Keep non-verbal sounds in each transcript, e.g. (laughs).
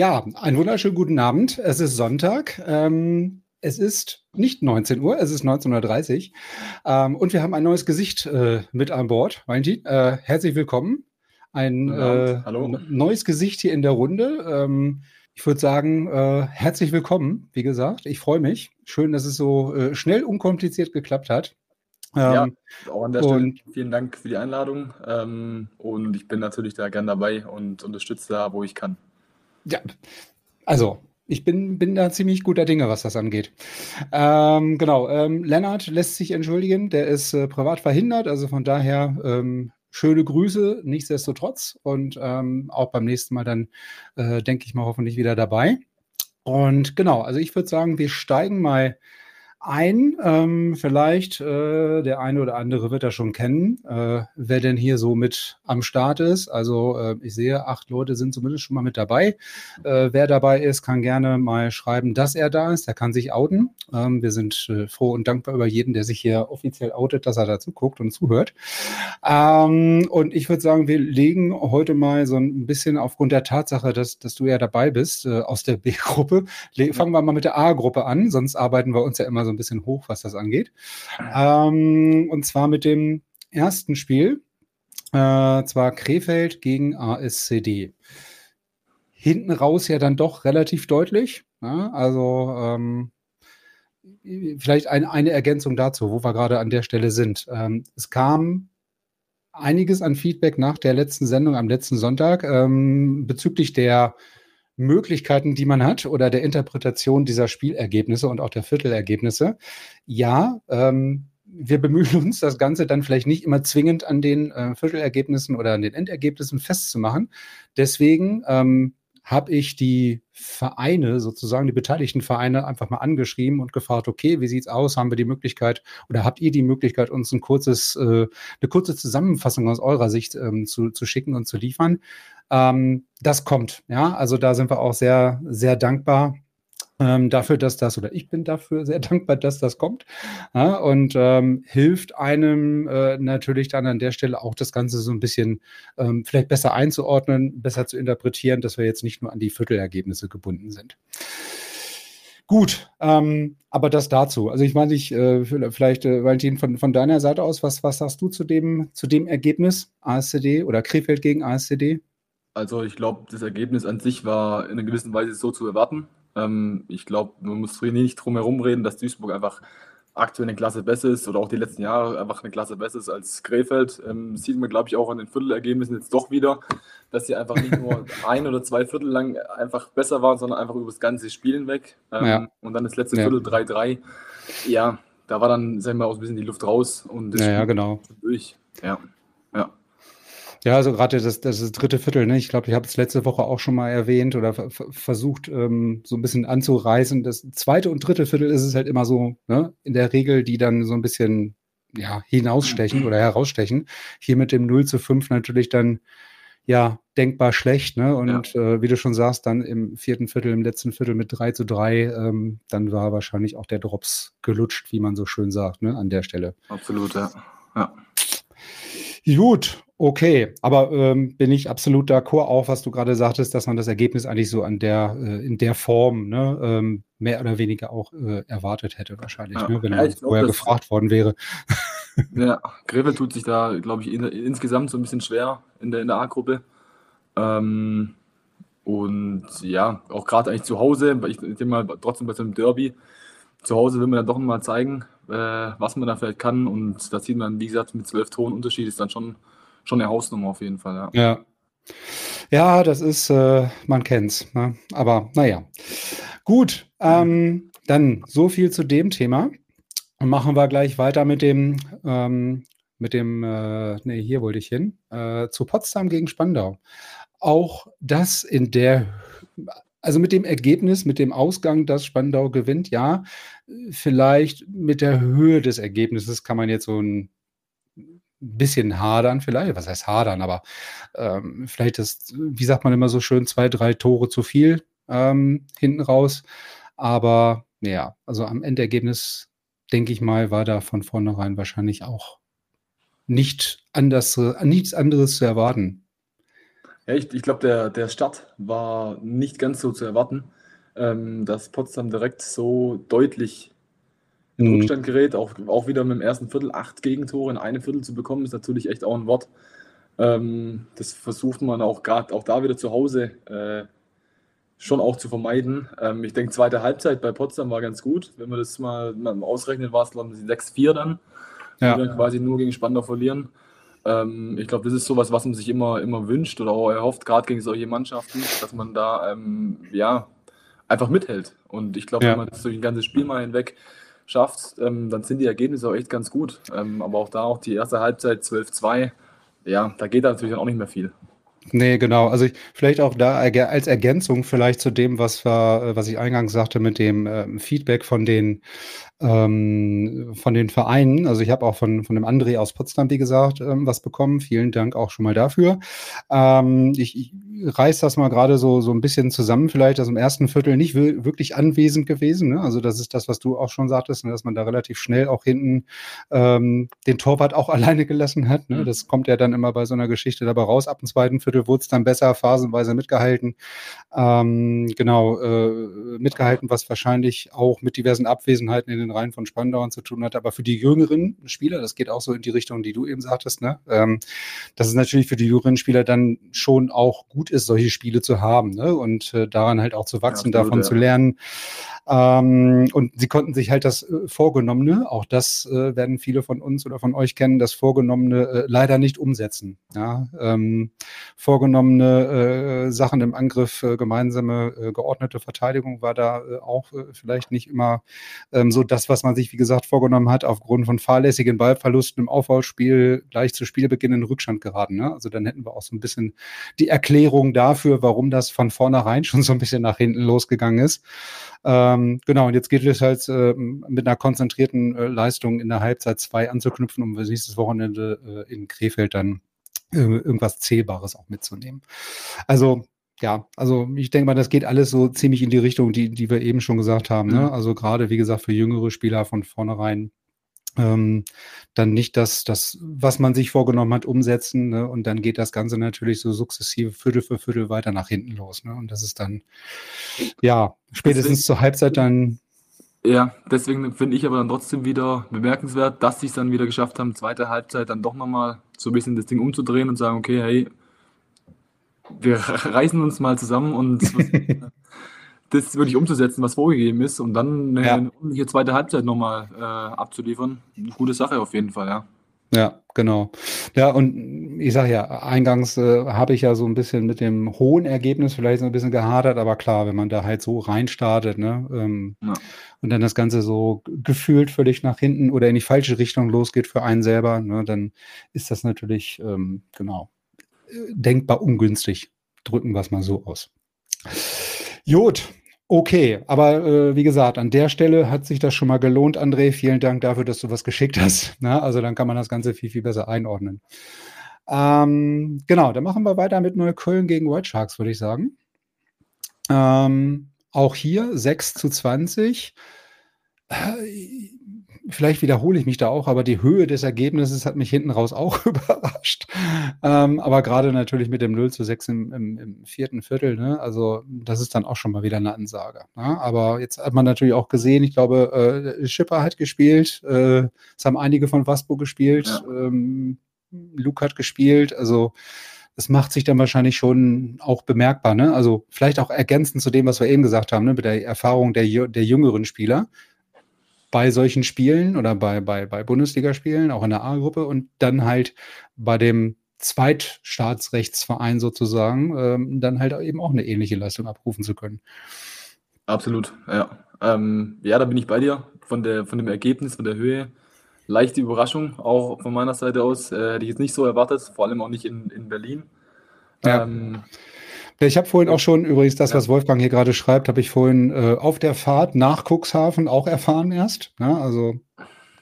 Ja, einen wunderschönen guten Abend. Es ist Sonntag. Ähm, es ist nicht 19 Uhr, es ist 19.30 Uhr. Ähm, und wir haben ein neues Gesicht äh, mit an Bord. Valentin, äh, herzlich willkommen. Ein äh, neues Gesicht hier in der Runde. Ähm, ich würde sagen, äh, herzlich willkommen, wie gesagt. Ich freue mich. Schön, dass es so äh, schnell, unkompliziert geklappt hat. ja, ähm, auch an der Stelle vielen Dank für die Einladung. Ähm, und ich bin natürlich da gern dabei und unterstütze da, wo ich kann. Ja, also ich bin, bin da ziemlich guter Dinge, was das angeht. Ähm, genau, ähm, Lennart lässt sich entschuldigen, der ist äh, privat verhindert, also von daher ähm, schöne Grüße, nichtsdestotrotz und ähm, auch beim nächsten Mal dann, äh, denke ich mal, hoffentlich wieder dabei. Und genau, also ich würde sagen, wir steigen mal ein. Ähm, vielleicht äh, der eine oder andere wird er schon kennen, äh, wer denn hier so mit am Start ist. Also äh, ich sehe, acht Leute sind zumindest schon mal mit dabei. Äh, wer dabei ist, kann gerne mal schreiben, dass er da ist. Der kann sich outen. Ähm, wir sind äh, froh und dankbar über jeden, der sich hier offiziell outet, dass er dazu guckt und zuhört. Ähm, und ich würde sagen, wir legen heute mal so ein bisschen aufgrund der Tatsache, dass, dass du ja dabei bist äh, aus der B-Gruppe. Fangen wir mal mit der A-Gruppe an, sonst arbeiten wir uns ja immer so ein bisschen hoch, was das angeht. Ähm, und zwar mit dem ersten Spiel, äh, zwar Krefeld gegen ASCD. Hinten raus ja dann doch relativ deutlich. Ja? Also ähm, vielleicht ein, eine Ergänzung dazu, wo wir gerade an der Stelle sind. Ähm, es kam einiges an Feedback nach der letzten Sendung am letzten Sonntag ähm, bezüglich der Möglichkeiten, die man hat oder der Interpretation dieser Spielergebnisse und auch der Viertelergebnisse. Ja, ähm, wir bemühen uns, das Ganze dann vielleicht nicht immer zwingend an den äh, Viertelergebnissen oder an den Endergebnissen festzumachen. Deswegen ähm, habe ich die Vereine, sozusagen die beteiligten Vereine, einfach mal angeschrieben und gefragt, okay, wie sieht's aus? Haben wir die Möglichkeit oder habt ihr die Möglichkeit, uns ein kurzes, äh, eine kurze Zusammenfassung aus eurer Sicht ähm, zu, zu schicken und zu liefern? Ähm, das kommt, ja. Also da sind wir auch sehr, sehr dankbar ähm, dafür, dass das, oder ich bin dafür (laughs) sehr dankbar, dass das kommt. Ja, und ähm, hilft einem äh, natürlich dann an der Stelle auch das Ganze so ein bisschen ähm, vielleicht besser einzuordnen, besser zu interpretieren, dass wir jetzt nicht nur an die Viertelergebnisse gebunden sind. Gut, ähm, aber das dazu. Also ich meine, ich äh, vielleicht, äh, Valentin, von, von deiner Seite aus, was, was sagst du zu dem, zu dem Ergebnis ASCD oder Krefeld gegen ASCD? Also ich glaube, das Ergebnis an sich war in einer gewissen Weise so zu erwarten. Ähm, ich glaube, man muss nicht drum herum reden, dass Duisburg einfach aktuell eine Klasse besser ist oder auch die letzten Jahre einfach eine Klasse besser ist als Krefeld. Ähm, sieht man, glaube ich, auch an den Viertelergebnissen jetzt doch wieder, dass sie einfach nicht nur (laughs) ein oder zwei Viertel lang einfach besser waren, sondern einfach über das ganze Spielen weg. Ähm, ja. Und dann das letzte ja. Viertel 3-3. Ja, da war dann, sagen wir, auch ein bisschen die Luft raus und das ja, ja, genau. durch. Ja. Ja, also gerade das, das, dritte Viertel, ne? ich glaube, ich habe es letzte Woche auch schon mal erwähnt oder versucht, ähm, so ein bisschen anzureißen. Das zweite und dritte Viertel ist es halt immer so, ne? in der Regel, die dann so ein bisschen ja, hinausstechen oder herausstechen. Hier mit dem 0 zu 5 natürlich dann ja denkbar schlecht, ne? Und ja. äh, wie du schon sagst, dann im vierten Viertel, im letzten Viertel mit 3 zu 3, ähm, dann war wahrscheinlich auch der Drops gelutscht, wie man so schön sagt, ne, an der Stelle. Absolut, ja. ja. Gut, okay, aber ähm, bin ich absolut d'accord auch, was du gerade sagtest, dass man das Ergebnis eigentlich so an der, äh, in der Form, ne, ähm, mehr oder weniger auch äh, erwartet hätte wahrscheinlich, ja. ne, wenn ja, er vorher gefragt worden wäre. Ja, Grevel tut sich da, glaube ich, in, insgesamt so ein bisschen schwer in der, in der A-Gruppe. Ähm, und ja, auch gerade eigentlich zu Hause, ich denke mal trotzdem bei so einem Derby, zu Hause will man dann doch mal zeigen, äh, was man da vielleicht kann. Und da sieht man, wie gesagt, mit zwölf Tonen Unterschied ist dann schon, schon eine Hausnummer auf jeden Fall. Ja. ja. Ja, das ist, äh, man kennt's. Ne? Aber naja. Gut, ähm, dann so viel zu dem Thema. Machen wir gleich weiter mit dem, ähm, mit dem, äh, nee, hier wollte ich hin, äh, zu Potsdam gegen Spandau. Auch das in der, also mit dem Ergebnis, mit dem Ausgang, dass Spandau gewinnt, ja, vielleicht mit der Höhe des Ergebnisses kann man jetzt so ein bisschen hadern, vielleicht, was heißt hadern, aber ähm, vielleicht ist, wie sagt man immer so schön, zwei, drei Tore zu viel ähm, hinten raus. Aber ja, also am Endergebnis, denke ich mal, war da von vornherein wahrscheinlich auch nicht anders, nichts anderes zu erwarten. Ja, ich, ich glaube, der, der Start war nicht ganz so zu erwarten, ähm, dass Potsdam direkt so deutlich in mhm. Rückstand gerät. Auch, auch wieder mit dem ersten Viertel acht Gegentore in einem Viertel zu bekommen, ist natürlich echt auch ein Wort. Ähm, das versucht man auch gerade auch da wieder zu Hause äh, schon auch zu vermeiden. Ähm, ich denke, zweite Halbzeit bei Potsdam war ganz gut. Wenn wir das mal, mal ausrechnen, war es, glaube ich, 6-4 dann. Ja. Die dann quasi nur gegen Spandau verlieren. Ähm, ich glaube, das ist sowas, was man sich immer, immer wünscht oder auch erhofft, gerade gegen solche Mannschaften, dass man da ähm, ja, einfach mithält. Und ich glaube, ja. wenn man das durch ein ganzes Spiel mal hinweg schafft, ähm, dann sind die Ergebnisse auch echt ganz gut. Ähm, aber auch da auch die erste Halbzeit 12-2, ja, da geht natürlich auch nicht mehr viel. Nee, genau. Also ich, vielleicht auch da als Ergänzung vielleicht zu dem, was war, was ich eingangs sagte mit dem äh, Feedback von den ähm, von den Vereinen. Also ich habe auch von, von dem André aus Potsdam, wie gesagt, ähm, was bekommen. Vielen Dank auch schon mal dafür. Ähm, ich, ich reiß das mal gerade so, so ein bisschen zusammen, vielleicht, dass im ersten Viertel nicht wirklich anwesend gewesen. Ne? Also das ist das, was du auch schon sagtest, ne? dass man da relativ schnell auch hinten ähm, den Torwart auch (laughs) alleine gelassen hat. Ne? Mhm. Das kommt ja dann immer bei so einer Geschichte dabei raus. Ab dem zweiten Viertel wurde es dann besser, phasenweise mitgehalten. Ähm, genau, äh, mitgehalten, was wahrscheinlich auch mit diversen Abwesenheiten in den Reihen von Spandauern zu tun hat. Aber für die jüngeren Spieler, das geht auch so in die Richtung, die du eben sagtest, ne? Ähm, das ist natürlich für die jüngeren Spieler dann schon auch gut ist, solche Spiele zu haben ne? und äh, daran halt auch zu wachsen, ja, davon ja. zu lernen. Ähm, und sie konnten sich halt das äh, Vorgenommene, auch das äh, werden viele von uns oder von euch kennen, das Vorgenommene äh, leider nicht umsetzen. Ja? Ähm, vorgenommene äh, Sachen im Angriff, äh, gemeinsame äh, geordnete Verteidigung war da auch vielleicht nicht immer ähm, so das, was man sich, wie gesagt, vorgenommen hat, aufgrund von fahrlässigen Ballverlusten im Aufbauspiel gleich zu Spielbeginn in Rückstand geraten. Ne? Also dann hätten wir auch so ein bisschen die Erklärung dafür, warum das von vornherein (laughs) schon so ein bisschen nach hinten losgegangen ist. Ähm, genau, und jetzt geht es halt äh, mit einer konzentrierten äh, Leistung in der Halbzeit 2 anzuknüpfen, um nächstes Wochenende äh, in Krefeld dann äh, irgendwas Zählbares auch mitzunehmen. Also ja, also ich denke mal, das geht alles so ziemlich in die Richtung, die, die wir eben schon gesagt haben. Ne? Mhm. Also gerade, wie gesagt, für jüngere Spieler von vornherein ähm, dann nicht das, das, was man sich vorgenommen hat, umsetzen. Ne? Und dann geht das Ganze natürlich so sukzessive Viertel für Viertel weiter nach hinten los. Ne? Und das ist dann, ja, spätestens deswegen, zur Halbzeit dann. Ja, deswegen finde ich aber dann trotzdem wieder bemerkenswert, dass sie es dann wieder geschafft haben, zweite Halbzeit dann doch nochmal so ein bisschen das Ding umzudrehen und sagen, okay, hey, wir reißen uns mal zusammen und (laughs) das wirklich umzusetzen, was vorgegeben ist und dann eine, ja. zweite Halbzeit nochmal äh, abzuliefern. Eine gute Sache auf jeden Fall, ja. Ja, genau. Ja, und ich sage ja, eingangs äh, habe ich ja so ein bisschen mit dem hohen Ergebnis vielleicht so ein bisschen gehadert, aber klar, wenn man da halt so reinstartet, ne, ähm, ja. und dann das Ganze so gefühlt völlig nach hinten oder in die falsche Richtung losgeht für einen selber, ne, dann ist das natürlich, ähm, genau, denkbar ungünstig. Drücken wir es mal so aus. Jod, Okay, aber äh, wie gesagt, an der Stelle hat sich das schon mal gelohnt, André. Vielen Dank dafür, dass du was geschickt hast. (laughs) Na, also dann kann man das Ganze viel, viel besser einordnen. Ähm, genau, dann machen wir weiter mit Neukölln gegen White Sharks, würde ich sagen. Ähm, auch hier 6 zu 20 vielleicht wiederhole ich mich da auch, aber die Höhe des Ergebnisses hat mich hinten raus auch (laughs) überrascht. Ähm, aber gerade natürlich mit dem 0 zu 6 im, im, im, vierten Viertel, ne? also das ist dann auch schon mal wieder eine Ansage. Ne? Aber jetzt hat man natürlich auch gesehen, ich glaube, äh, Schipper hat gespielt, äh, es haben einige von Waspo gespielt, ja. ähm, Luke hat gespielt, also das macht sich dann wahrscheinlich schon auch bemerkbar. Ne? Also vielleicht auch ergänzend zu dem, was wir eben gesagt haben, ne? mit der Erfahrung der, der jüngeren Spieler bei solchen Spielen oder bei, bei, bei Bundesligaspielen, auch in der A-Gruppe und dann halt bei dem Zweitstaatsrechtsverein sozusagen, ähm, dann halt eben auch eine ähnliche Leistung abrufen zu können. Absolut, ja. Ähm, ja, da bin ich bei dir. Von, der, von dem Ergebnis, von der Höhe. Leichte Überraschung, auch von meiner Seite aus. Äh, hätte ich jetzt nicht so erwartet, vor allem auch nicht in, in Berlin. Ja. Ähm, ich habe vorhin auch schon, übrigens das, ja. was Wolfgang hier gerade schreibt, habe ich vorhin äh, auf der Fahrt nach Cuxhaven auch erfahren erst. Ja, ne? also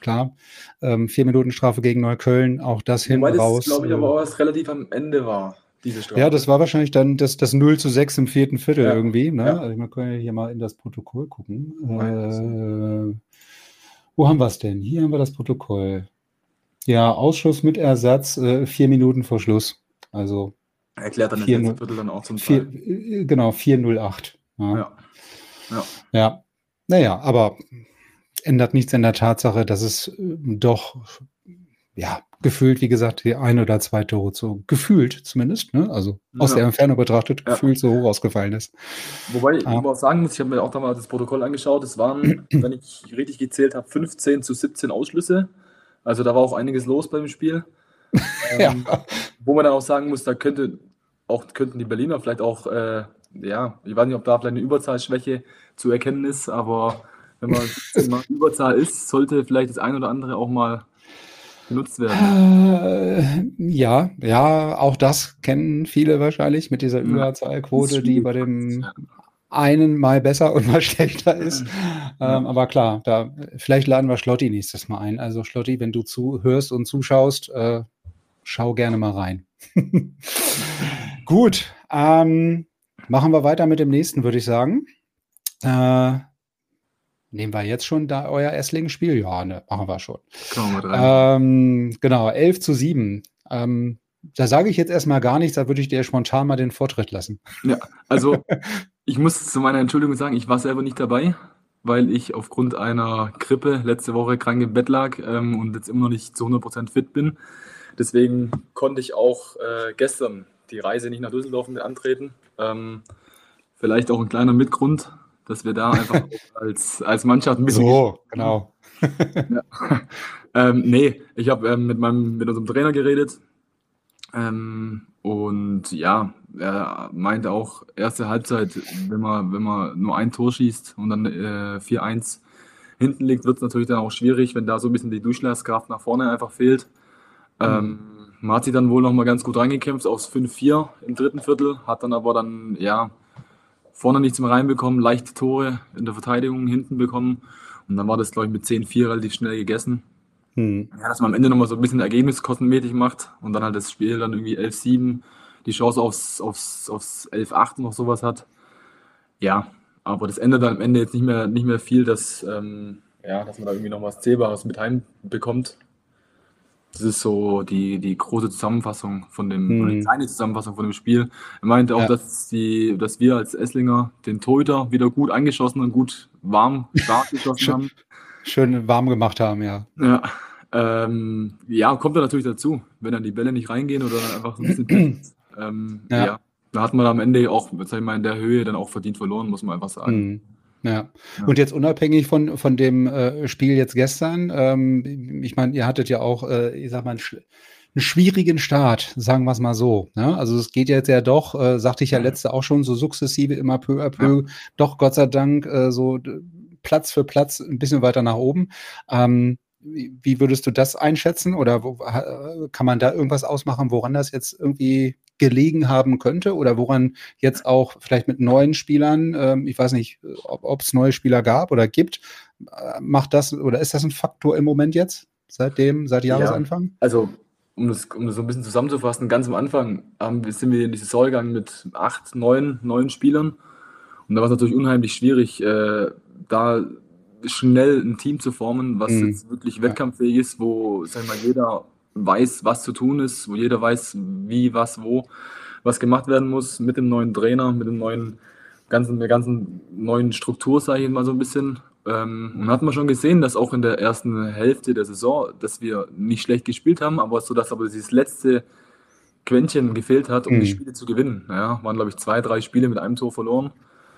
klar, ähm, vier Minuten Strafe gegen Neukölln, auch das hinten Wobei raus. Das glaube ich aber auch erst relativ am Ende war. Diese Strafe. Ja, das war wahrscheinlich dann das, das 0 zu 6 im vierten Viertel ja. irgendwie. Ne? Ja. Also wir können hier mal in das Protokoll gucken. Äh, wo haben wir es denn? Hier haben wir das Protokoll. Ja, Ausschuss mit Ersatz, äh, vier Minuten vor Schluss. Also Erklärt dann 4, das Viertel dann auch zum Teil. 4, äh, genau, 408. Ja. Ja. ja. ja. Naja, aber ändert nichts an der Tatsache, dass es äh, doch, ja, gefühlt, wie gesagt, die ein oder zwei Tore so gefühlt zumindest, ne? also aus ja. der Entfernung betrachtet, ja. gefühlt so hoch ausgefallen ist. Wobei ich ah. auch sagen muss, ich habe mir auch damals das Protokoll angeschaut, es waren, (clears throat) wenn ich richtig gezählt habe, 15 zu 17 Ausschlüsse. Also da war auch einiges los beim Spiel. (laughs) ähm, ja. Wo man dann auch sagen muss, da könnte auch könnten die Berliner vielleicht auch, äh, ja, ich weiß nicht, ob da vielleicht eine Überzahlschwäche zu erkennen ist, aber wenn man, (laughs) wenn man Überzahl ist, sollte vielleicht das ein oder andere auch mal genutzt werden. Äh, ja, ja, auch das kennen viele wahrscheinlich mit dieser Überzahlquote, die bei dem einen mal besser und mal (laughs) schlechter ist. Ja. Ähm, aber klar, da vielleicht laden wir Schlotti nächstes Mal ein. Also Schlotti, wenn du zuhörst und zuschaust, äh, schau gerne mal rein. (laughs) Gut, ähm, machen wir weiter mit dem nächsten, würde ich sagen. Äh, Nehmen wir jetzt schon da euer Esslingen-Spiel? Ja, ne, machen wir schon. Wir ähm, genau, 11 zu 7. Ähm, da sage ich jetzt erstmal gar nichts, da würde ich dir spontan mal den Vortritt lassen. Ja, also (laughs) ich muss zu meiner Entschuldigung sagen, ich war selber nicht dabei, weil ich aufgrund einer Grippe letzte Woche krank im Bett lag ähm, und jetzt immer noch nicht zu 100% fit bin. Deswegen konnte ich auch äh, gestern die Reise nicht nach Düsseldorf mit antreten. Ähm, vielleicht auch ein kleiner Mitgrund, dass wir da einfach (laughs) als, als Mannschaft ein bisschen. So, genau. (laughs) ja. ähm, nee, ich habe ähm, mit, mit unserem Trainer geredet. Ähm, und ja, er meinte auch, erste Halbzeit, wenn man, wenn man nur ein Tor schießt und dann äh, 4-1 hinten liegt, wird es natürlich dann auch schwierig, wenn da so ein bisschen die Durchschlagskraft nach vorne einfach fehlt. Mhm. Ähm, man hat sich dann wohl noch mal ganz gut reingekämpft aufs 5-4 im dritten Viertel, hat dann aber dann, ja, vorne nichts mehr reinbekommen, leichte Tore in der Verteidigung hinten bekommen. Und dann war das, glaube ich, mit 10-4 relativ schnell gegessen. Hm. Ja, dass man am Ende nochmal so ein bisschen ergebniskostenmäßig macht und dann halt das Spiel dann irgendwie 11-7, die Chance aufs, aufs, aufs 11-8 noch sowas hat. Ja, aber das ändert dann am Ende jetzt nicht mehr, nicht mehr viel, dass, ähm, ja, dass man da irgendwie noch was Zählbares mit heimbekommt. Das ist so die, die große Zusammenfassung von dem, hm. die kleine Zusammenfassung von dem Spiel. Er meinte auch, ja. dass, die, dass wir als Esslinger den Torhüter wieder gut angeschossen und gut warm, stark (laughs) geschossen schön, haben. Schön warm gemacht haben, ja. Ja, ähm, ja kommt dann natürlich dazu, wenn dann die Bälle nicht reingehen oder dann einfach so ein bisschen. (clears throat) ähm, ja. ja. da hat man am Ende auch, sag ich mal, in der Höhe dann auch verdient verloren, muss man einfach sagen. Hm. Ja. ja. Und jetzt unabhängig von, von dem äh, Spiel jetzt gestern, ähm, ich meine, ihr hattet ja auch, äh, ich sag mal, einen, einen schwierigen Start, sagen wir es mal so. Ne? Also es geht jetzt ja doch, äh, sagte ich ja letzte auch schon, so sukzessive immer peu à peu, ja. doch Gott sei Dank äh, so Platz für Platz ein bisschen weiter nach oben. Ähm, wie würdest du das einschätzen oder wo, kann man da irgendwas ausmachen, woran das jetzt irgendwie gelegen haben könnte oder woran jetzt auch vielleicht mit neuen Spielern, ähm, ich weiß nicht, ob es neue Spieler gab oder gibt, äh, macht das oder ist das ein Faktor im Moment jetzt, seitdem, seit Jahresanfang? Ja, also um das, um das so ein bisschen zusammenzufassen, ganz am Anfang haben, sind wir in die Saison gegangen mit acht, neun neuen Spielern und da war es natürlich unheimlich schwierig, äh, da schnell ein Team zu formen, was mhm. jetzt wirklich wettkampffähig ist, wo sag mal, jeder weiß, was zu tun ist, wo jeder weiß, wie, was, wo, was gemacht werden muss mit dem neuen Trainer, mit dem neuen ganzen, der ganzen neuen Struktur, sage ich mal so ein bisschen. Ähm, und hat man schon gesehen, dass auch in der ersten Hälfte der Saison, dass wir nicht schlecht gespielt haben, aber so, dass aber dieses letzte Quäntchen gefehlt hat, um mhm. die Spiele zu gewinnen. Ja, waren, glaube ich, zwei, drei Spiele mit einem Tor verloren.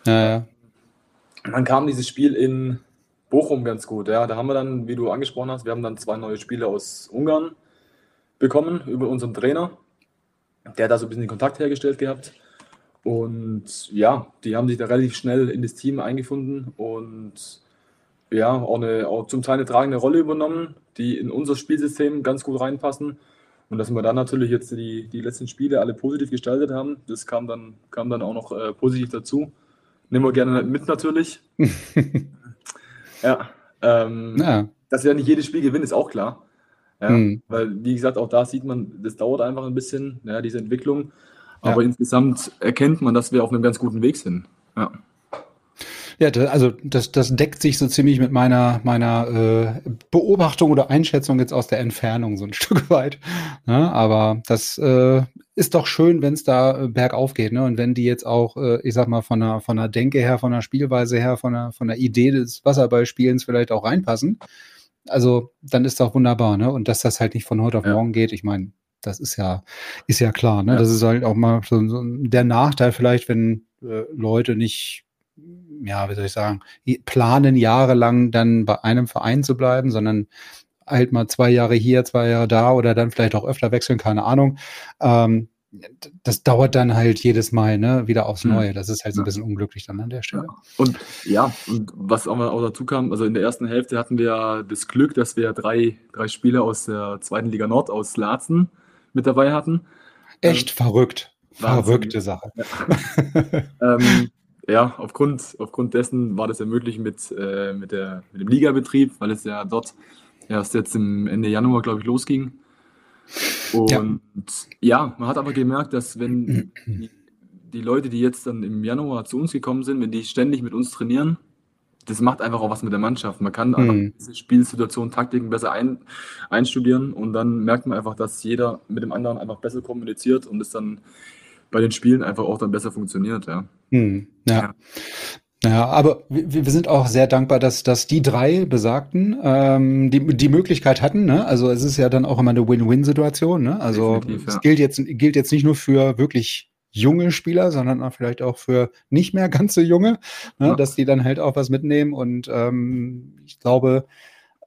Ja, ja. Und dann kam dieses Spiel in Bochum ganz gut. Ja, da haben wir dann, wie du angesprochen hast, wir haben dann zwei neue Spieler aus Ungarn bekommen über unseren Trainer. der hat da so ein bisschen den Kontakt hergestellt gehabt. Und ja, die haben sich da relativ schnell in das Team eingefunden und ja, auch, eine, auch zum Teil eine tragende Rolle übernommen, die in unser Spielsystem ganz gut reinpassen. Und dass wir dann natürlich jetzt die, die letzten Spiele alle positiv gestaltet haben, das kam dann, kam dann auch noch äh, positiv dazu. Nehmen wir gerne mit natürlich. (laughs) ja, ähm, ja. Dass wir nicht jedes Spiel gewinnen, ist auch klar. Ja, mhm. Weil, wie gesagt, auch da sieht man, das dauert einfach ein bisschen, ja, diese Entwicklung. Aber ja. insgesamt erkennt man, dass wir auf einem ganz guten Weg sind. Ja. Ja, also das, das deckt sich so ziemlich mit meiner, meiner äh, Beobachtung oder Einschätzung jetzt aus der Entfernung so ein (laughs) Stück weit. Ja, aber das äh, ist doch schön, wenn es da äh, bergauf geht. Ne? Und wenn die jetzt auch, äh, ich sag mal, von der, von der Denke her, von der Spielweise her, von der, von der Idee des Wasserballspielens vielleicht auch reinpassen. Also dann ist doch wunderbar. Ne? Und dass das halt nicht von heute auf ja. morgen geht, ich meine, das ist ja, ist ja klar. Ne? Ja. Das ist halt auch mal so, so der Nachteil vielleicht, wenn äh, Leute nicht ja, wie soll ich sagen, planen jahrelang dann bei einem Verein zu bleiben, sondern halt mal zwei Jahre hier, zwei Jahre da oder dann vielleicht auch öfter wechseln, keine Ahnung. Ähm, das dauert dann halt jedes Mal ne, wieder aufs hm. Neue. Das ist halt so ein bisschen unglücklich dann an der Stelle. Ja. Und ja, und was auch, auch dazu kam, also in der ersten Hälfte hatten wir das Glück, dass wir drei, drei Spieler aus der zweiten Liga Nord aus Laatzen mit dabei hatten. Echt ähm, verrückt. Wahnsinn. Verrückte Sache. Ja. ähm, ja, aufgrund, aufgrund dessen war das ja möglich mit, äh, mit, der, mit dem Ligabetrieb, weil es ja dort erst jetzt im Ende Januar, glaube ich, losging. Und ja. ja. man hat aber gemerkt, dass wenn die, die, Leute, die jetzt dann im Januar zu uns gekommen sind, wenn die ständig mit uns trainieren, das macht einfach auch was mit der Mannschaft. Man kann einfach mhm. diese Spielsituation, Taktiken besser ein, einstudieren und dann merkt man einfach, dass jeder mit dem anderen einfach besser kommuniziert und es dann bei den Spielen einfach auch dann besser funktioniert, ja. Hm, ja. ja. Ja, aber wir, wir sind auch sehr dankbar, dass, dass die drei Besagten ähm, die, die Möglichkeit hatten. Ne? Also es ist ja dann auch immer eine Win-Win-Situation. Ne? Also es ja. gilt, jetzt, gilt jetzt nicht nur für wirklich junge Spieler, sondern auch vielleicht auch für nicht mehr ganz so junge, ne? Ja. dass die dann halt auch was mitnehmen. Und ähm, ich glaube,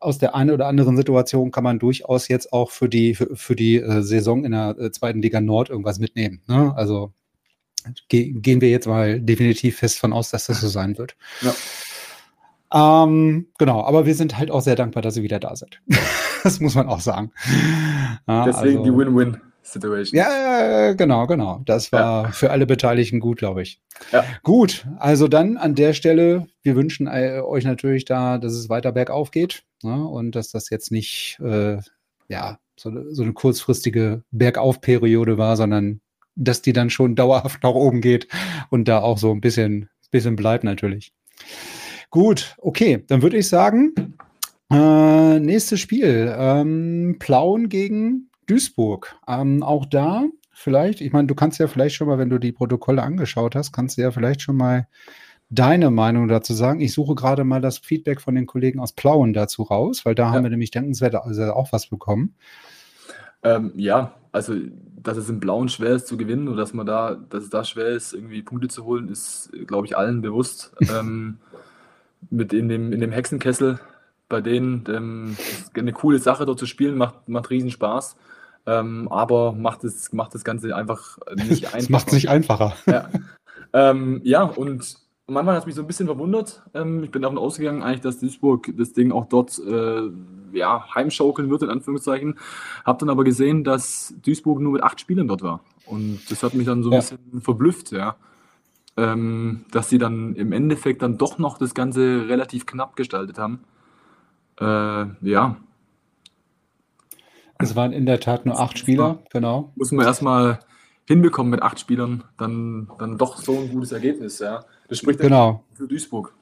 aus der einen oder anderen Situation kann man durchaus jetzt auch für die, für, für die äh, Saison in der äh, zweiten Liga Nord irgendwas mitnehmen. Ne? Also ge gehen wir jetzt mal definitiv fest von aus, dass das so sein wird. Ja. Ähm, genau, aber wir sind halt auch sehr dankbar, dass sie wieder da sind. (laughs) das muss man auch sagen. Ja, Deswegen also, die Win-Win. Situation. Ja, genau, genau. Das war ja. für alle Beteiligten gut, glaube ich. Ja. Gut, also dann an der Stelle, wir wünschen äh, euch natürlich da, dass es weiter bergauf geht ne? und dass das jetzt nicht äh, ja, so, so eine kurzfristige Bergaufperiode war, sondern dass die dann schon dauerhaft nach oben geht und da auch so ein bisschen, bisschen bleibt natürlich. Gut, okay, dann würde ich sagen, äh, nächstes Spiel. Ähm, Plauen gegen Duisburg. Ähm, auch da vielleicht, ich meine, du kannst ja vielleicht schon mal, wenn du die Protokolle angeschaut hast, kannst du ja vielleicht schon mal deine Meinung dazu sagen. Ich suche gerade mal das Feedback von den Kollegen aus Plauen dazu raus, weil da ja. haben wir nämlich denkenswert also auch was bekommen. Ähm, ja, also dass es im Blauen schwer ist zu gewinnen oder dass man da, dass es da schwer ist, irgendwie Punkte zu holen, ist, glaube ich, allen bewusst. (laughs) ähm, mit in dem, in dem Hexenkessel bei denen ähm, eine coole Sache dort zu spielen, macht, macht riesen Spaß. Ähm, aber macht, es, macht das Ganze einfach nicht (laughs) einfacher. macht es nicht einfacher. Ja, ähm, ja und am Anfang hat es mich so ein bisschen verwundert. Ähm, ich bin davon ausgegangen, eigentlich, dass Duisburg das Ding auch dort äh, ja, heimschaukeln wird, in Anführungszeichen. Hab dann aber gesehen, dass Duisburg nur mit acht Spielern dort war. Und das hat mich dann so ein ja. bisschen verblüfft, ja. Ähm, dass sie dann im Endeffekt dann doch noch das Ganze relativ knapp gestaltet haben. Äh, ja, es waren in der Tat nur acht Spieler, genau. Muss man erstmal hinbekommen mit acht Spielern, dann, dann doch so ein gutes Ergebnis, ja. Das spricht genau. für Duisburg.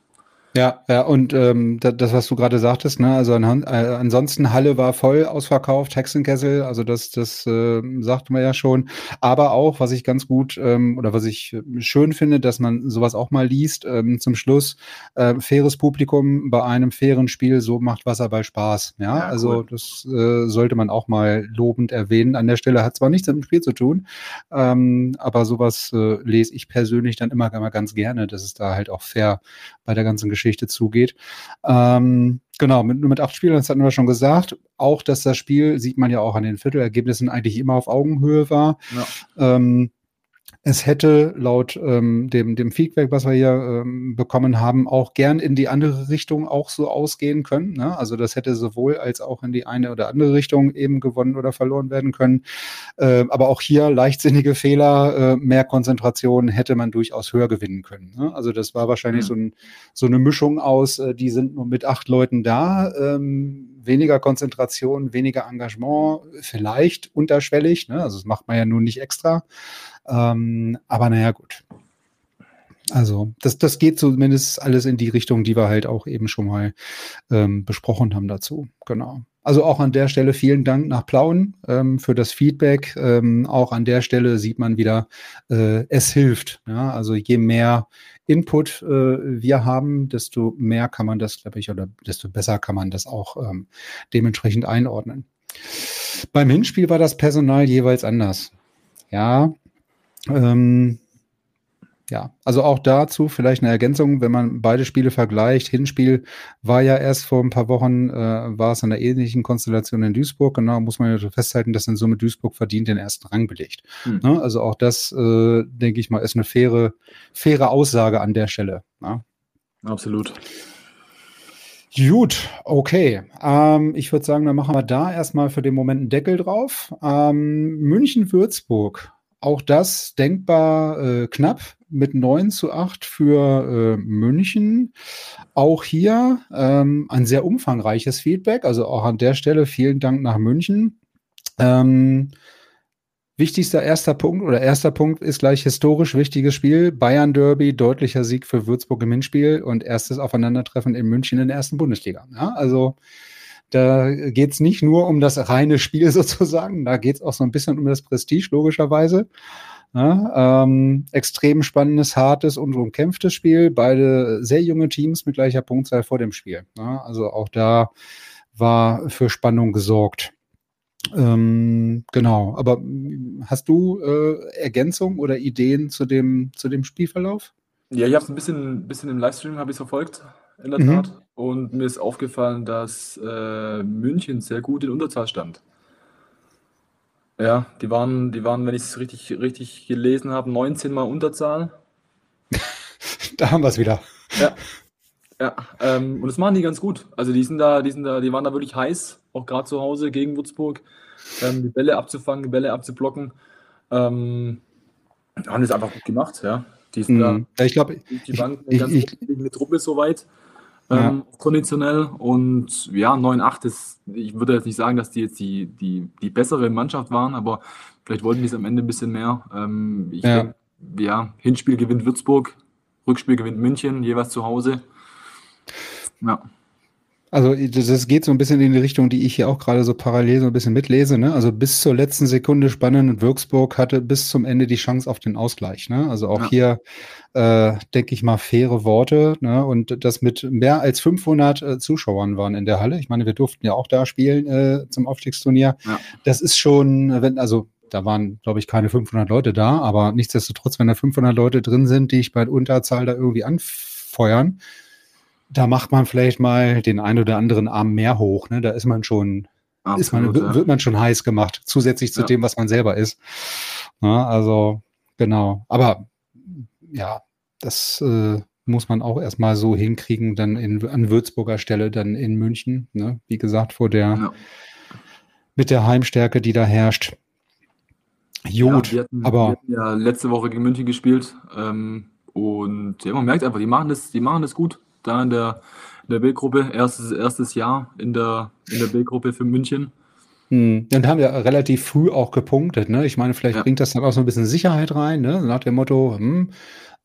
Ja, ja, und ähm, das, was du gerade sagtest, ne, also an, äh, ansonsten Halle war voll ausverkauft, Hexenkessel, also das, das äh, sagte man ja schon. Aber auch, was ich ganz gut ähm, oder was ich schön finde, dass man sowas auch mal liest, ähm, zum Schluss, äh, faires Publikum bei einem fairen Spiel, so macht Wasserball Spaß. Ja, ja also cool. das äh, sollte man auch mal lobend erwähnen. An der Stelle hat zwar nichts mit dem Spiel zu tun, ähm, aber sowas äh, lese ich persönlich dann immer, immer ganz gerne, dass es da halt auch fair bei der ganzen Geschichte Geschichte zugeht. Ähm, genau, mit, nur mit acht Spielern, das hatten wir schon gesagt. Auch, dass das Spiel, sieht man ja auch an den Viertelergebnissen, eigentlich immer auf Augenhöhe war. Ja. Ähm, es hätte laut ähm, dem, dem Feedback, was wir hier ähm, bekommen haben, auch gern in die andere Richtung auch so ausgehen können. Ne? Also das hätte sowohl als auch in die eine oder andere Richtung eben gewonnen oder verloren werden können. Äh, aber auch hier leichtsinnige Fehler, äh, mehr Konzentration hätte man durchaus höher gewinnen können. Ne? Also das war wahrscheinlich mhm. so, ein, so eine Mischung aus, äh, die sind nur mit acht Leuten da. Ähm, weniger Konzentration, weniger Engagement, vielleicht unterschwellig. Ne? Also das macht man ja nun nicht extra. Ähm, aber naja, gut. Also, das, das geht zumindest alles in die Richtung, die wir halt auch eben schon mal ähm, besprochen haben dazu. Genau. Also auch an der Stelle vielen Dank nach Plauen ähm, für das Feedback. Ähm, auch an der Stelle sieht man wieder, äh, es hilft. Ja? Also je mehr Input äh, wir haben, desto mehr kann man das, glaube ich, oder desto besser kann man das auch ähm, dementsprechend einordnen. Beim Hinspiel war das Personal jeweils anders. Ja, ähm, ja, also auch dazu vielleicht eine Ergänzung, wenn man beide Spiele vergleicht. Hinspiel war ja erst vor ein paar Wochen, äh, war es in einer ähnlichen Konstellation in Duisburg. Genau, muss man ja festhalten, dass in Summe Duisburg verdient den ersten Rang belegt. Hm. Ne? Also auch das, äh, denke ich mal, ist eine faire, faire Aussage an der Stelle. Ne? Absolut. Gut, okay. Ähm, ich würde sagen, dann machen wir da erstmal für den Moment einen Deckel drauf. Ähm, München-Würzburg auch das denkbar äh, knapp mit 9 zu 8 für äh, München. Auch hier ähm, ein sehr umfangreiches Feedback. Also auch an der Stelle vielen Dank nach München. Ähm, wichtigster erster Punkt oder erster Punkt ist gleich historisch wichtiges Spiel. Bayern Derby, deutlicher Sieg für Würzburg im Hinspiel und erstes Aufeinandertreffen in München in der ersten Bundesliga. Ja, also da geht es nicht nur um das reine Spiel (laughs) sozusagen, da geht es auch so ein bisschen um das Prestige, logischerweise. Ja, ähm, extrem spannendes, hartes und umkämpftes Spiel. Beide sehr junge Teams mit gleicher Punktzahl vor dem Spiel. Ja, also auch da war für Spannung gesorgt. Ähm, genau, aber hast du äh, Ergänzungen oder Ideen zu dem, zu dem Spielverlauf? Ja, ich habe es ein bisschen, bisschen im Livestream ich verfolgt, in der mhm. Und mir ist aufgefallen, dass äh, München sehr gut in Unterzahl stand. Ja, die waren, die waren, wenn ich es richtig, richtig gelesen habe, 19 mal Unterzahl. (laughs) da haben wir es wieder. Ja. Ja, ähm, und das machen die ganz gut. Also die sind da, die sind da, die waren da wirklich heiß, auch gerade zu Hause gegen Würzburg, ähm, die Bälle abzufangen, die Bälle abzublocken. Ähm, haben das einfach gut gemacht, ja. Die sind mhm. da, ich glaube, die Bank eine ganz ich, ich, Truppe soweit ähm, konditionell. Und ja, 9-8 ist, ich würde jetzt nicht sagen, dass die jetzt die, die, die bessere Mannschaft waren, aber vielleicht wollten die es am Ende ein bisschen mehr. Ähm, ich ja. denke, ja, Hinspiel gewinnt Würzburg, Rückspiel gewinnt München, jeweils zu Hause. Ja. Also das geht so ein bisschen in die Richtung, die ich hier auch gerade so parallel so ein bisschen mitlese. Ne? Also bis zur letzten Sekunde spannend und Würzburg hatte bis zum Ende die Chance auf den Ausgleich. Ne? Also auch ja. hier äh, denke ich mal faire Worte. Ne? Und das mit mehr als 500 äh, Zuschauern waren in der Halle. Ich meine, wir durften ja auch da spielen äh, zum Aufstiegsturnier. Ja. Das ist schon, wenn also da waren, glaube ich, keine 500 Leute da, aber nichtsdestotrotz, wenn da 500 Leute drin sind, die ich bei Unterzahl da irgendwie anfeuern, da macht man vielleicht mal den ein oder anderen Arm mehr hoch. Ne? Da ist man schon, Absolut, ist man, ja. wird man schon heiß gemacht, zusätzlich zu ja. dem, was man selber ist. Ja, also, genau. Aber ja, das äh, muss man auch erstmal so hinkriegen, dann in, an Würzburger Stelle, dann in München. Ne? Wie gesagt, vor der, mit der Heimstärke, die da herrscht. Ja, wir hatten, aber. Wir hatten ja letzte Woche gegen München gespielt. Ähm, und ja, man merkt einfach, die machen das, die machen das gut da in der, in der B-Gruppe. Erstes, erstes Jahr in der, in der B-Gruppe für München. Hm. Dann haben wir relativ früh auch gepunktet. Ne? Ich meine, vielleicht ja. bringt das dann auch so ein bisschen Sicherheit rein, ne? nach dem Motto, hm,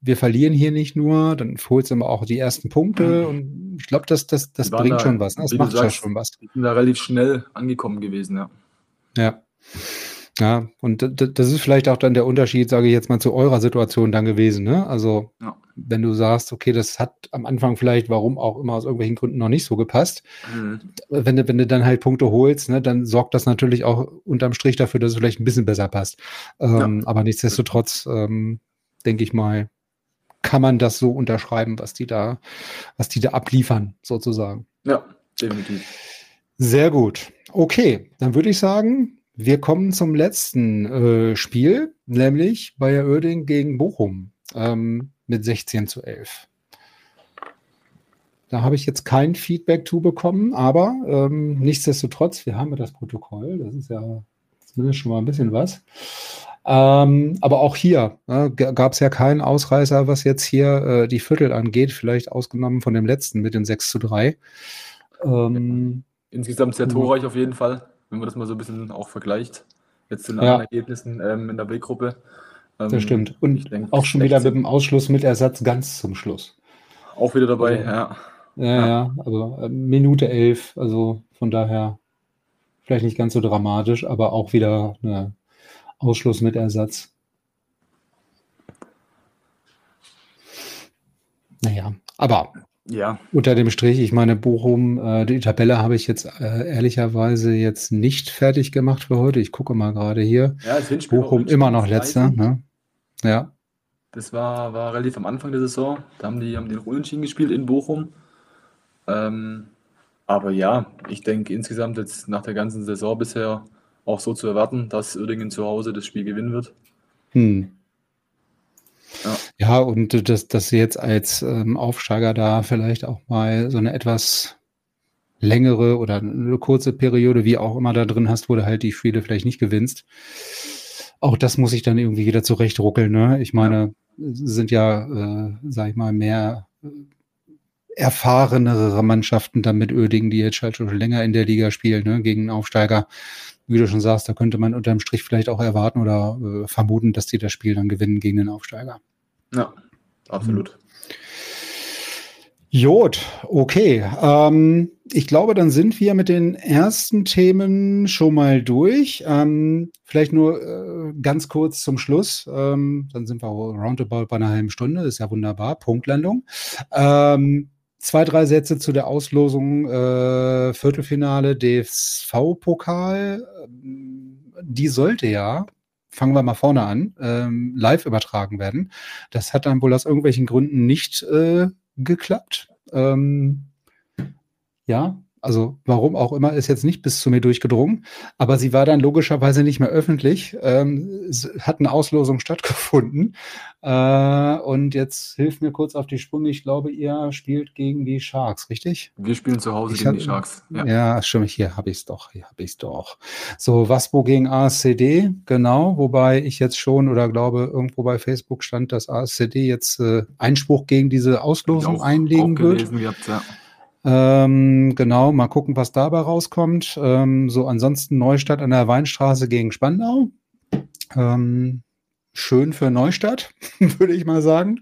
wir verlieren hier nicht nur, dann holst du aber auch die ersten Punkte. Mhm. Und ich glaube, das, das, das bringt da, schon was. Ne? Das macht sagst, schon was. Die sind da relativ schnell angekommen gewesen, ja. Ja. Ja, und das ist vielleicht auch dann der Unterschied, sage ich jetzt mal, zu eurer Situation dann gewesen. Ne? Also, ja. wenn du sagst, okay, das hat am Anfang vielleicht, warum auch immer, aus irgendwelchen Gründen noch nicht so gepasst. Mhm. Wenn, du, wenn du dann halt Punkte holst, ne, dann sorgt das natürlich auch unterm Strich dafür, dass es vielleicht ein bisschen besser passt. Ähm, ja. Aber nichtsdestotrotz, ähm, denke ich mal, kann man das so unterschreiben, was die da, was die da abliefern, sozusagen. Ja, definitiv. Sehr gut. Okay, dann würde ich sagen, wir kommen zum letzten äh, Spiel, nämlich Bayer Oerding gegen Bochum ähm, mit 16 zu 11. Da habe ich jetzt kein Feedback zu bekommen, aber ähm, nichtsdestotrotz, wir haben ja das Protokoll, das ist ja zumindest schon mal ein bisschen was. Ähm, aber auch hier äh, gab es ja keinen Ausreißer, was jetzt hier äh, die Viertel angeht, vielleicht ausgenommen von dem letzten mit dem 6 zu 3. Ähm, Insgesamt sehr torreich auf jeden Fall, wenn man das mal so ein bisschen auch vergleicht. Jetzt zu den ja. anderen Ergebnissen ähm, in der B-Gruppe. Ähm, das stimmt. Und denk, auch schon wieder mit dem Ausschluss mit Ersatz ganz zum Schluss. Auch wieder dabei, also, ja. Ja, ja, ja also äh, Minute elf, also von daher vielleicht nicht ganz so dramatisch, aber auch wieder eine Ausschluss mit Ersatz. Naja, aber ja. unter dem Strich, ich meine, Bochum, äh, die Tabelle habe ich jetzt äh, ehrlicherweise jetzt nicht fertig gemacht für heute. Ich gucke mal gerade hier. Ja, Bochum immer noch letzter. Ne? Ja. Das war, war relativ am Anfang der Saison. Da haben die, haben die noch unentschieden gespielt in Bochum. Ähm, aber ja, ich denke insgesamt jetzt nach der ganzen Saison bisher auch so zu erwarten, dass Uerdingen zu Hause das Spiel gewinnen wird. Hm. Ja. ja, und dass, dass sie jetzt als ähm, Aufsteiger da vielleicht auch mal so eine etwas längere oder eine kurze Periode, wie auch immer da drin hast, wo du halt die Spiele vielleicht nicht gewinnst. Auch das muss ich dann irgendwie wieder zurechtruckeln. Ne? Ich meine, sind ja, äh, sag ich mal, mehr äh, erfahrenere Mannschaften dann mit Ödingen, die jetzt halt schon länger in der Liga spielen, ne, gegen einen Aufsteiger. Wie du schon sagst, da könnte man unterm Strich vielleicht auch erwarten oder äh, vermuten, dass die das Spiel dann gewinnen gegen den Aufsteiger. Ja, absolut. Jod, okay. Ähm, ich glaube, dann sind wir mit den ersten Themen schon mal durch. Ähm, vielleicht nur äh, ganz kurz zum Schluss. Ähm, dann sind wir roundabout bei einer halben Stunde. Ist ja wunderbar. Punktlandung. Ähm, zwei, drei Sätze zu der Auslosung äh, Viertelfinale DSV-Pokal. Ähm, die sollte ja, fangen wir mal vorne an, ähm, live übertragen werden. Das hat dann wohl aus irgendwelchen Gründen nicht äh, geklappt. Ähm, ja, also warum auch immer, ist jetzt nicht bis zu mir durchgedrungen, aber sie war dann logischerweise nicht mehr öffentlich. Ähm, es hat eine Auslosung stattgefunden. Äh, und jetzt hilft mir kurz auf die Sprünge. Ich glaube, ihr spielt gegen die Sharks, richtig? Wir spielen zu Hause ich gegen hab, die Sharks. Ja, ja stimmt. Hier habe ich es doch. Hier habe ich es doch. So, Waspo gegen ASCD, genau. Wobei ich jetzt schon oder glaube, irgendwo bei Facebook stand, dass ASCD jetzt äh, Einspruch gegen diese Auslosung auch, einlegen auch wird. Gehabt, ja. Ähm, genau, mal gucken, was dabei rauskommt. Ähm, so, ansonsten Neustadt an der Weinstraße gegen Spandau. Ähm, schön für Neustadt, (laughs) würde ich mal sagen.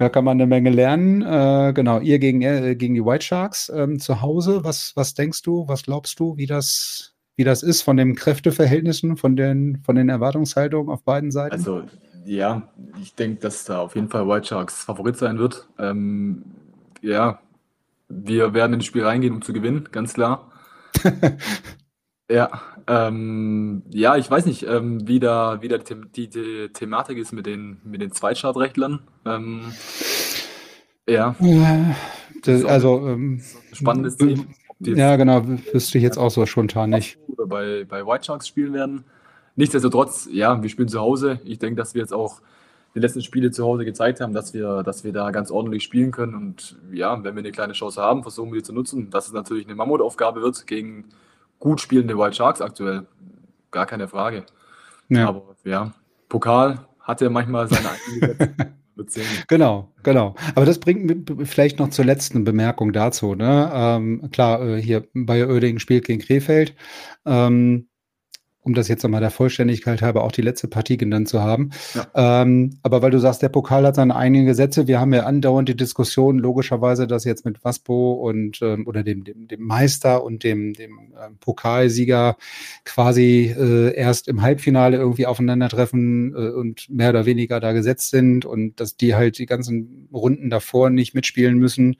Da kann man eine Menge lernen. Äh, genau, ihr gegen, äh, gegen die White Sharks ähm, zu Hause. Was, was denkst du, was glaubst du, wie das, wie das ist von den Kräfteverhältnissen, von den, von den Erwartungshaltungen auf beiden Seiten? Also, ja, ich denke, dass da auf jeden Fall White Sharks Favorit sein wird. Ähm, ja, wir werden ins Spiel reingehen, um zu gewinnen, ganz klar. (laughs) ja, ähm, ja, ich weiß nicht, ähm, wie da, wie da die, die, Thematik ist mit den, mit den Zweitstartrechtlern. Ähm, ja. Das, also, ähm, spannendes Thema. Ja, genau, wüsste ich jetzt auch so spontan nicht. Oder bei, bei White Sharks spielen werden. Nichtsdestotrotz, ja, wir spielen zu Hause. Ich denke, dass wir jetzt auch die letzten Spiele zu Hause gezeigt haben, dass wir, dass wir da ganz ordentlich spielen können. Und ja, wenn wir eine kleine Chance haben, versuchen wir die zu nutzen. Dass es natürlich eine Mammutaufgabe wird gegen gut spielende Wild Sharks aktuell. Gar keine Frage. Ja. Aber ja, Pokal hat ja manchmal seine (laughs) eigenen Genau, genau. Aber das bringt mich vielleicht noch zur letzten Bemerkung dazu. Ne? Ähm, klar, äh, hier Bayer Oerdingen spielt gegen Krefeld. Ähm, um das jetzt nochmal der Vollständigkeit halber auch die letzte Partie genannt zu haben. Ja. Ähm, aber weil du sagst, der Pokal hat seine eigenen Gesetze, wir haben ja andauernd die Diskussion, logischerweise, dass jetzt mit Waspo und ähm, oder dem, dem, dem Meister und dem, dem ähm, Pokalsieger quasi äh, erst im Halbfinale irgendwie aufeinandertreffen äh, und mehr oder weniger da gesetzt sind und dass die halt die ganzen Runden davor nicht mitspielen müssen.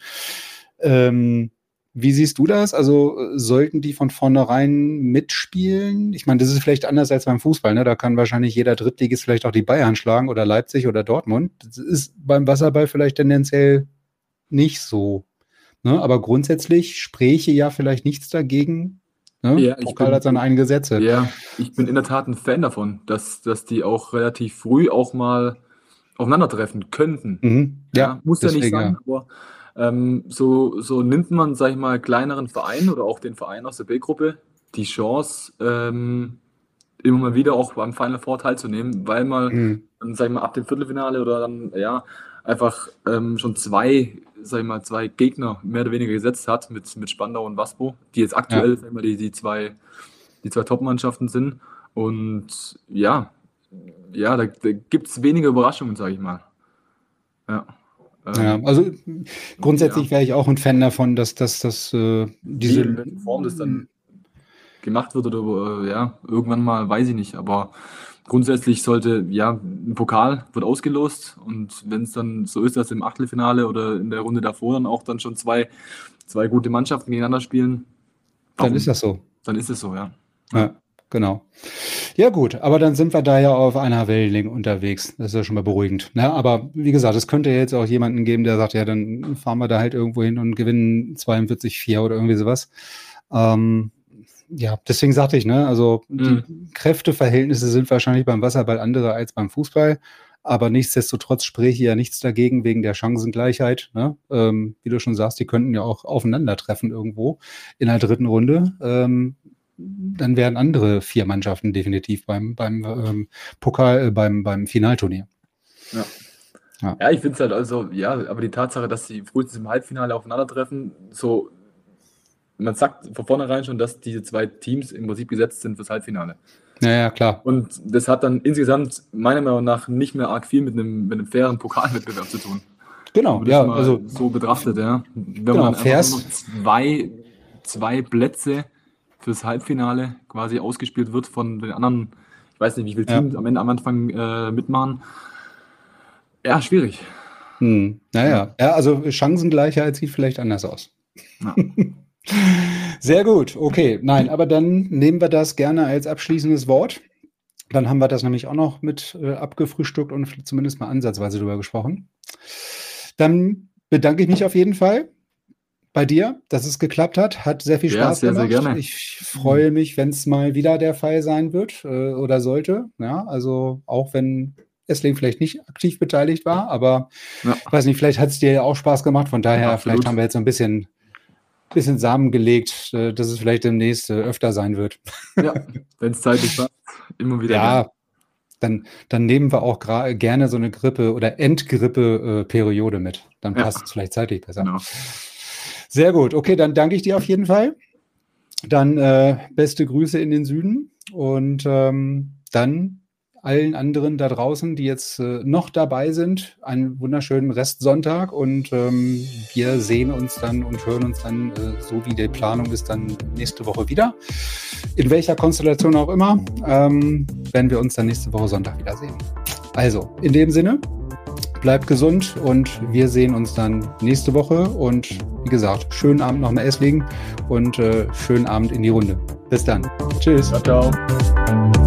Ähm, wie siehst du das? Also sollten die von vornherein mitspielen? Ich meine, das ist vielleicht anders als beim Fußball. Ne? Da kann wahrscheinlich jeder Drittligist vielleicht auch die Bayern schlagen oder Leipzig oder Dortmund. Das ist beim Wasserball vielleicht tendenziell nicht so. Ne? Aber grundsätzlich spräche ja vielleicht nichts dagegen. Ne? Ja, ich Pokal bin- hat seine eigenen Gesetze. Ja, ich bin in der Tat ein Fan davon, dass, dass die auch relativ früh auch mal aufeinandertreffen könnten. Mhm. Ja, muss ja nicht deswegen, sein, aber ähm, so, so nimmt man, sag ich mal, kleineren Vereinen oder auch den Verein aus der B-Gruppe die Chance, ähm, immer mal wieder auch beim Final Four teilzunehmen, weil man Mhm. dann, sag ich mal, ab dem Viertelfinale oder dann, ja, einfach ähm, schon zwei, sag ich mal, zwei Gegner mehr oder weniger gesetzt hat mit, mit Spandau und Waspo, die jetzt aktuell, sag ich mal, die, die zwei, die zwei Top-Mannschaften sind. Und ja, ja, da, da gibt es weniger Überraschungen, sage ich mal. Ja. Ähm, Ja, also grundsätzlich wäre ich auch ein Fan davon, dass, dass, dass äh, diese in Form das dann gemacht wird oder äh, ja, irgendwann mal, weiß ich nicht. Aber grundsätzlich sollte, ja, ein Pokal wird ausgelost und wenn es dann so ist, dass im Achtelfinale oder in der Runde davor dann auch dann schon zwei, zwei gute Mannschaften gegeneinander spielen, dann warum? ist das so. dann ist es so, ja. Ja, genau. Ja, gut, aber dann sind wir da ja auf einer Wellenlänge unterwegs. Das ist ja schon mal beruhigend. Ja, aber wie gesagt, es könnte jetzt auch jemanden geben, der sagt, ja, dann fahren wir da halt irgendwo hin und gewinnen 42-4 oder irgendwie sowas. Ähm, ja, deswegen sagte ich, ne, also die Kräfteverhältnisse sind wahrscheinlich beim Wasserball andere als beim Fußball. Aber nichtsdestotrotz spreche ja nichts dagegen wegen der Chancengleichheit. Ne? Ähm, wie du schon sagst, die könnten ja auch aufeinandertreffen irgendwo in der dritten Runde. Ähm, dann wären andere vier Mannschaften definitiv beim, beim ähm, Pokal, äh, beim, beim Finalturnier. Ja, ich finde es halt also, ja, aber die Tatsache, dass sie frühestens im Halbfinale aufeinandertreffen, so, man sagt von vornherein schon, dass diese zwei Teams im Prinzip gesetzt sind fürs Halbfinale. Ja, ja, klar. Und das hat dann insgesamt meiner Meinung nach nicht mehr arg viel mit einem, mit einem fairen Pokalwettbewerb zu tun. Genau, ja, also so betrachtet, ja. Wenn Genau, man noch zwei, zwei Plätze fürs Halbfinale quasi ausgespielt wird von den anderen, ich weiß nicht, wie viele Ja. Teams am Ende am Anfang äh, mitmachen. Ja, schwierig. Hm, naja, ja, also Chancengleichheit sieht vielleicht anders aus. Ja. (laughs) Sehr gut, okay. Nein, aber dann nehmen wir das gerne als abschließendes Wort. Dann haben wir das nämlich auch noch mit äh, abgefrühstückt und zumindest mal ansatzweise drüber gesprochen. Dann bedanke ich mich auf jeden Fall bei dir, dass es geklappt hat. Hat sehr viel Ja, Spaß sehr, sehr gemacht. gerne. Ich freue mich, wenn es mal wieder der Fall sein wird äh, oder sollte. Ja, also auch wenn Essling vielleicht nicht aktiv beteiligt war, aber Ja. ich weiß nicht, vielleicht hat es dir ja auch Spaß gemacht. Von daher, Ja, vielleicht haben wir jetzt so ein bisschen, bisschen Samen gelegt, äh, dass es vielleicht demnächst äh, öfter sein wird. Ja, wenn es zeitlich (laughs) passt, immer wieder. Ja, dann, dann nehmen wir auch gerne so eine Grippe- oder Endgrippe-Periode mit. Dann Ja. passt es vielleicht zeitlich besser. Genau. Sehr gut. Okay, dann danke ich dir auf jeden Fall. Dann äh, beste Grüße in den Süden und ähm, dann allen anderen da draußen, die jetzt äh, noch dabei sind, einen wunderschönen Restsonntag und ähm, wir sehen uns dann und hören uns dann, äh, so wie die Planung ist, dann nächste Woche wieder. In welcher Konstellation auch immer, ähm, werden wir uns dann nächste Woche Sonntag wiedersehen. Also, in dem Sinne, bleibt gesund und wir sehen uns dann nächste Woche und wie gesagt, schönen Abend noch mal Esslingen und äh, schönen Abend in die Runde. Bis dann. Tschüss. Ciao, ciao.